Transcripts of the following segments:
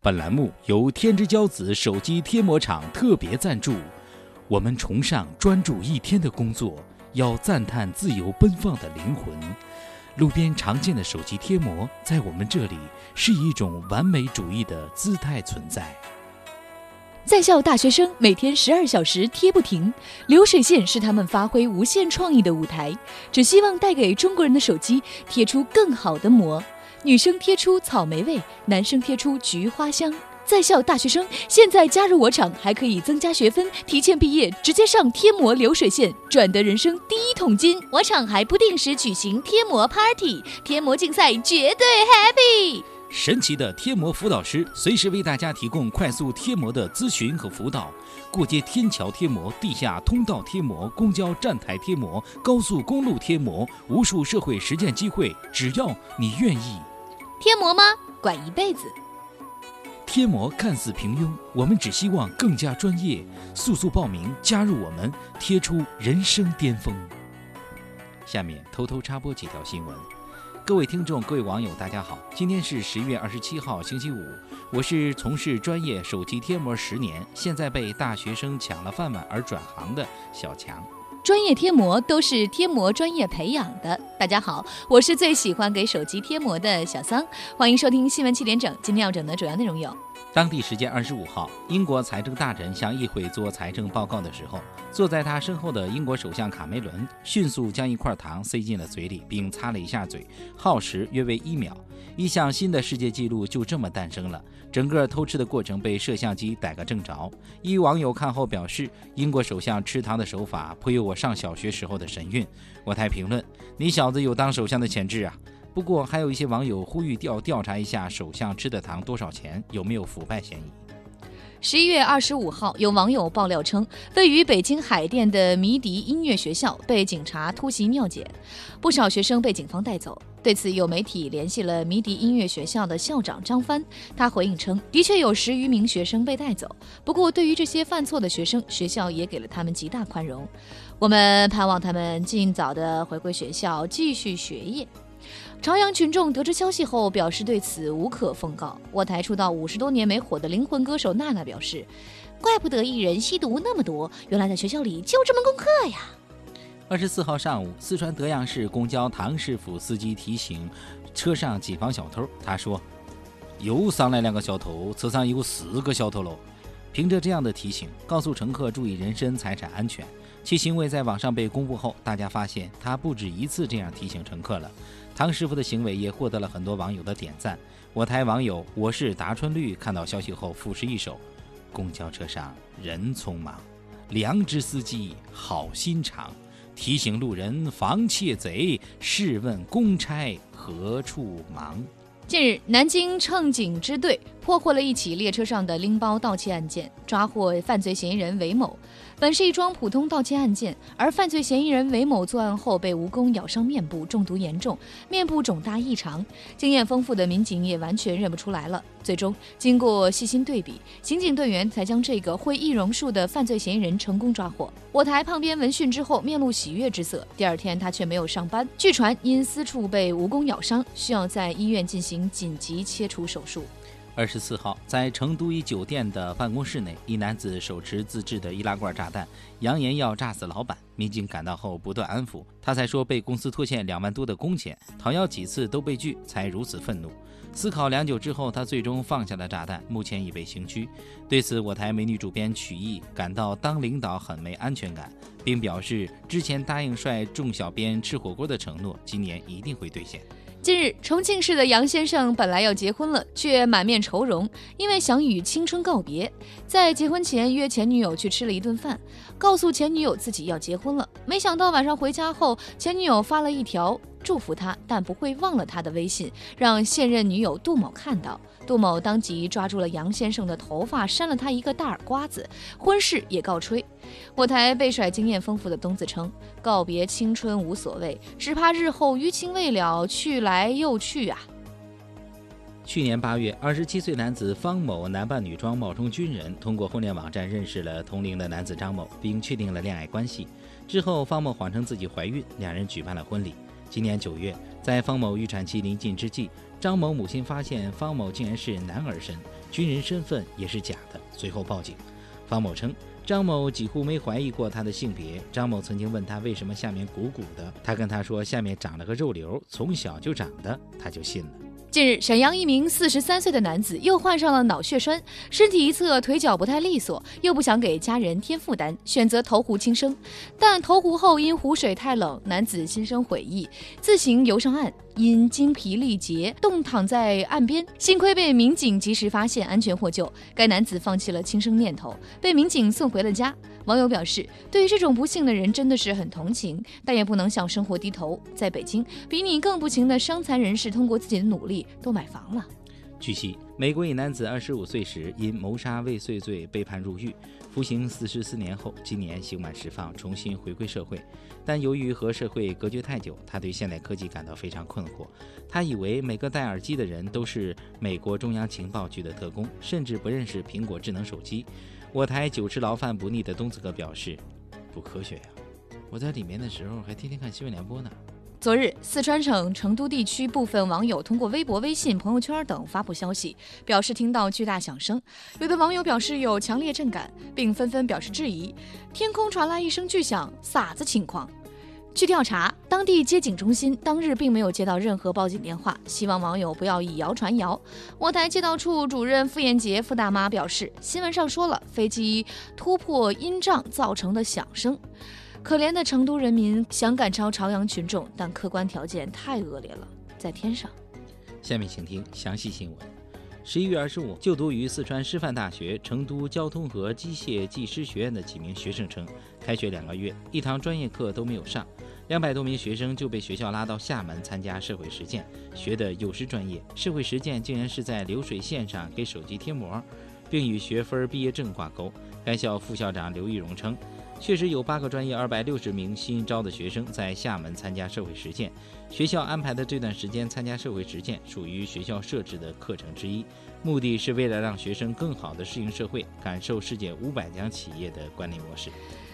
本栏目由天之骄子手机贴膜厂特别赞助。我们崇尚专注一天的工作，要赞叹自由奔放的灵魂。路边常见的手机贴膜，在我们这里是一种完美主义的姿态存在。在校大学生每天十二小时贴不停，流水线是他们发挥无限创意的舞台，只希望带给中国人的手机贴出更好的膜。女生贴出草莓味，男生贴出菊花香。在校大学生现在加入我厂，还可以增加学分，提前毕业，直接上贴膜流水线，赚得人生第一桶金。我厂还不定时举行贴膜 party，贴膜竞赛绝对 happy。神奇的贴膜辅导师随时为大家提供快速贴膜的咨询和辅导，过街天桥贴膜、地下通道贴膜、公交站台贴膜、高速公路贴膜，无数社会实践机会，只要你愿意。贴膜吗？管一辈子。贴膜看似平庸，我们只希望更加专业。速速报名，加入我们，贴出人生巅峰。下面偷偷插播几条新闻。各位听众，各位网友，大家好，今天是十一月二十七号，星期五。我是从事专业手机贴膜十年，现在被大学生抢了饭碗而转行的小强。专业贴膜都是贴膜专业培养的。大家好，我是最喜欢给手机贴膜的小桑，欢迎收听新闻七点整。今天要整的主要内容有：当地时间二十五号，英国财政大臣向议会做财政报告的时候，坐在他身后的英国首相卡梅伦迅速将一块糖塞进了嘴里，并擦了一下嘴，耗时约为一秒。一项新的世界纪录就这么诞生了。整个偷吃的过程被摄像机逮个正着。一网友看后表示，英国首相吃糖的手法颇有我上小学时候的神韵。我台评论：你小子有当首相的潜质啊！不过还有一些网友呼吁调调查一下首相吃的糖多少钱，有没有腐败嫌疑。十一月二十五号，有网友爆料称，位于北京海淀的迷笛音乐学校被警察突袭尿检，不少学生被警方带走。对此，有媒体联系了迷笛音乐学校的校长张帆，他回应称，的确有十余名学生被带走，不过对于这些犯错的学生，学校也给了他们极大宽容。我们盼望他们尽早的回归学校，继续学业。朝阳群众得知消息后表示对此无可奉告。我台出道五十多年没火的灵魂歌手娜娜表示：“怪不得艺人吸毒那么多，原来在学校里就这门功课呀。”二十四号上午，四川德阳市公交唐师傅司机提醒车上谨防小偷。他说：“又上来两个小偷，车上有四个小偷喽。”凭着这样的提醒，告诉乘客注意人身财产安全。其行为在网上被公布后，大家发现他不止一次这样提醒乘客了。唐师傅的行为也获得了很多网友的点赞。我台网友我是达春绿看到消息后赋诗一首：公交车上人匆忙，良知司机好心肠，提醒路人防窃贼。试问公差何处忙？近日，南京乘警支队破获了一起列车上的拎包盗窃案件，抓获犯罪嫌疑人韦某。本是一桩普通盗窃案件，而犯罪嫌疑人韦某作案后被蜈蚣咬伤面部，中毒严重，面部肿大异常。经验丰富的民警也完全认不出来了。最终，经过细心对比，刑警队员才将这个会易容术的犯罪嫌疑人成功抓获。我台胖边闻讯之后面露喜悦之色。第二天，他却没有上班。据传因私处被蜈蚣咬伤，需要在医院进行紧急切除手术。二十四号，在成都一酒店的办公室内，一男子手持自制的易拉罐炸弹，扬言要炸死老板。民警赶到后不断安抚，他才说被公司拖欠两万多的工钱，讨要几次都被拒，才如此愤怒。思考良久之后，他最终放下了炸弹，目前已被刑拘。对此，我台美女主编曲艺感到当领导很没安全感，并表示之前答应率众小编吃火锅的承诺，今年一定会兑现。近日，重庆市的杨先生本来要结婚了，却满面愁容，因为想与青春告别，在结婚前约前女友去吃了一顿饭，告诉前女友自己要结婚了。没想到晚上回家后，前女友发了一条。祝福他，但不会忘了他的微信，让现任女友杜某看到。杜某当即抓住了杨先生的头发，扇了他一个大耳刮子，婚事也告吹。我台被甩经验丰富的东子称：“告别青春无所谓，只怕日后余情未了，去来又去啊。”去年八月，二十七岁男子方某男扮女装冒充军人，通过婚恋网站认识了同龄的男子张某，并确定了恋爱关系。之后，方某谎称自己怀孕，两人举办了婚礼。今年九月，在方某预产期临近之际，张某母亲发现方某竟然是男儿身，军人身份也是假的，随后报警。方某称，张某几乎没怀疑过他的性别。张某曾经问他为什么下面鼓鼓的，他跟他说下面长了个肉瘤，从小就长的，他就信了。近日，沈阳一名四十三岁的男子又患上了脑血栓，身体一侧腿脚不太利索，又不想给家人添负担，选择投湖轻生。但投湖后因湖水太冷，男子心生悔意，自行游上岸，因精疲力竭，冻躺在岸边。幸亏被民警及时发现，安全获救。该男子放弃了轻生念头，被民警送回回了家。网友表示，对于这种不幸的人真的是很同情，但也不能向生活低头。在北京，比你更不行的伤残人士通过自己的努力都买房了。据悉，美国一男子二十五岁时因谋杀未遂罪被判入狱，服刑四十四年后，今年刑满释放，重新回归社会。但由于和社会隔绝太久，他对现代科技感到非常困惑。他以为每个戴耳机的人都是美国中央情报局的特工，甚至不认识苹果智能手机。我台久吃牢饭不腻的东子哥表示，不科学呀！我在里面的时候还天天看新闻联播呢。昨日，四川省成都地区部分网友通过微博、微信、朋友圈等发布消息，表示听到巨大响声。有的网友表示有强烈震感，并纷纷表示质疑：天空传来一声巨响，啥子情况？据调查，当地接警中心当日并没有接到任何报警电话，希望网友不要以谣传谣。我台街道处主任傅艳杰傅大妈表示，新闻上说了飞机突破音障造成的响声，可怜的成都人民想赶超朝阳群众，但客观条件太恶劣了，在天上。下面请听详细新闻。十一月二十五，就读于四川师范大学成都交通和机械技师学院的几名学生称，开学两个月，一堂专业课都没有上，两百多名学生就被学校拉到厦门参加社会实践，学的又是专业，社会实践竟然是在流水线上给手机贴膜，并与学分、毕业证挂钩。该校副校长刘玉荣称。确实有八个专业二百六十名新招的学生在厦门参加社会实践。学校安排的这段时间参加社会实践属于学校设置的课程之一，目的是为了让学生更好地适应社会，感受世界五百强企业的管理模式。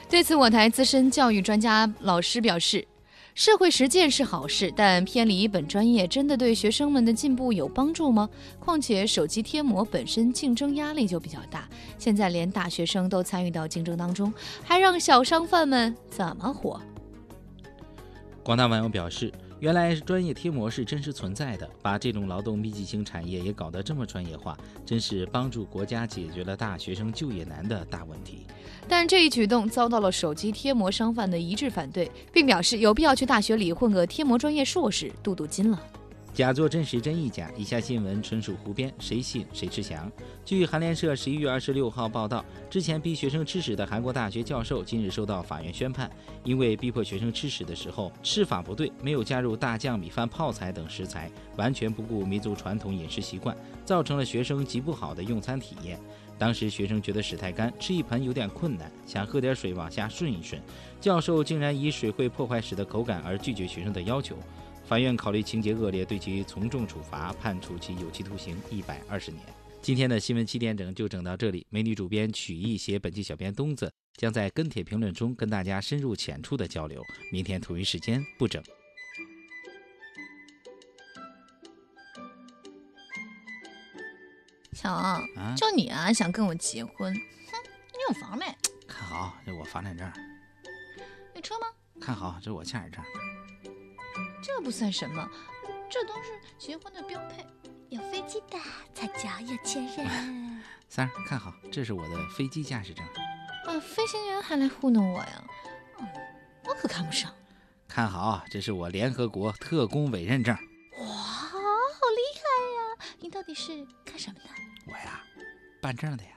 对此，我台资深教育专家老师表示。社会实践是好事，但偏离本专业真的对学生们的进步有帮助吗？况且手机贴膜本身竞争压力就比较大，现在连大学生都参与到竞争当中，还让小商贩们怎么活？广大网友表示。原来专业贴膜是真实存在的，把这种劳动密集型产业也搞得这么专业化，真是帮助国家解决了大学生就业难的大问题。但这一举动遭到了手机贴膜商贩的一致反对，并表示有必要去大学里混个贴膜专业硕士镀镀金了。假作真时，真亦假。以下新闻纯属胡编，谁信谁吃翔。据韩联社十一月二十六号报道，之前逼学生吃屎的韩国大学教授今日收到法院宣判，因为逼迫学生吃屎的时候吃法不对，没有加入大酱、米饭、泡菜等食材，完全不顾民族传统饮食习惯，造成了学生极不好的用餐体验。当时学生觉得屎太干，吃一盆有点困难，想喝点水往下顺一顺，教授竟然以水会破坏屎的口感而拒绝学生的要求。法院考虑情节恶劣，对其从重处罚，判处其有期徒刑一百二十年。今天的新闻七点整就整到这里。美女主编曲艺写本期小编东子将在跟帖评论中跟大家深入浅出的交流。明天同一时间不整。小王，就你啊，想跟我结婚？哼，你有房没？看好，这我房产证。有车吗？看好，这我驾驶证。这不算什么，这都是结婚的标配。有飞机的才叫有钱人。三儿，看好，这是我的飞机驾驶证。啊，飞行员还来糊弄我呀？嗯，我可看不上。看好，这是我联合国特工委任证。哇，好厉害呀！你到底是干什么的？我呀，办证的呀。